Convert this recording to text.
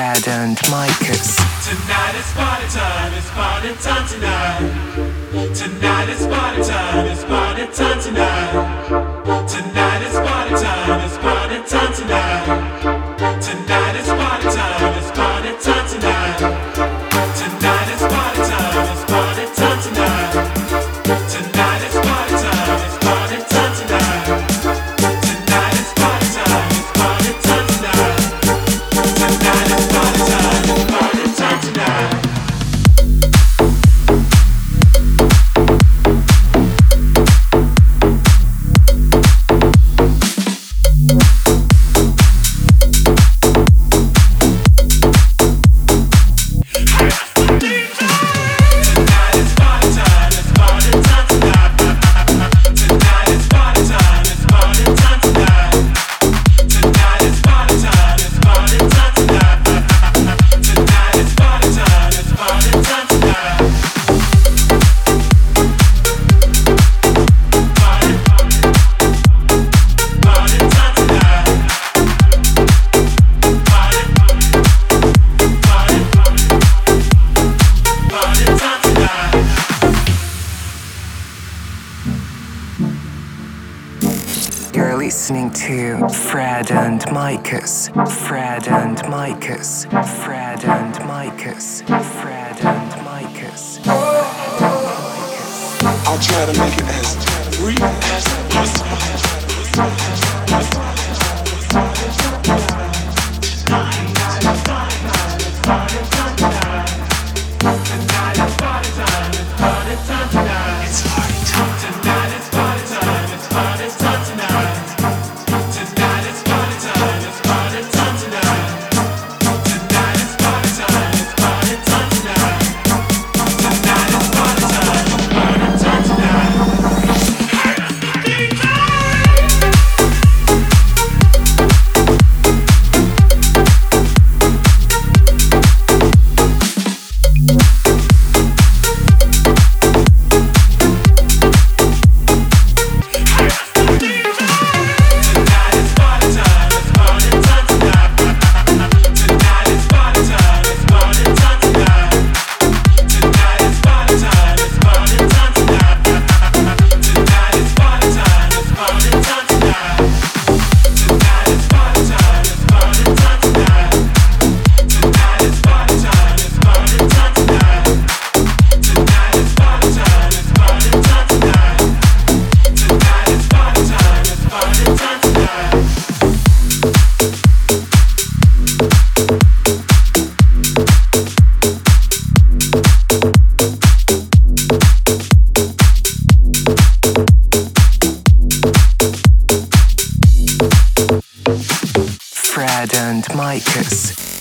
Fred and Micus. Tonight is party time, it's party time tonight. Tonight is party time, it's party time tonight. Micus, Fred and Micus, Fred and Micus, Fred and Micus. Fred and Micus. I'll try to make it as brief and Micus.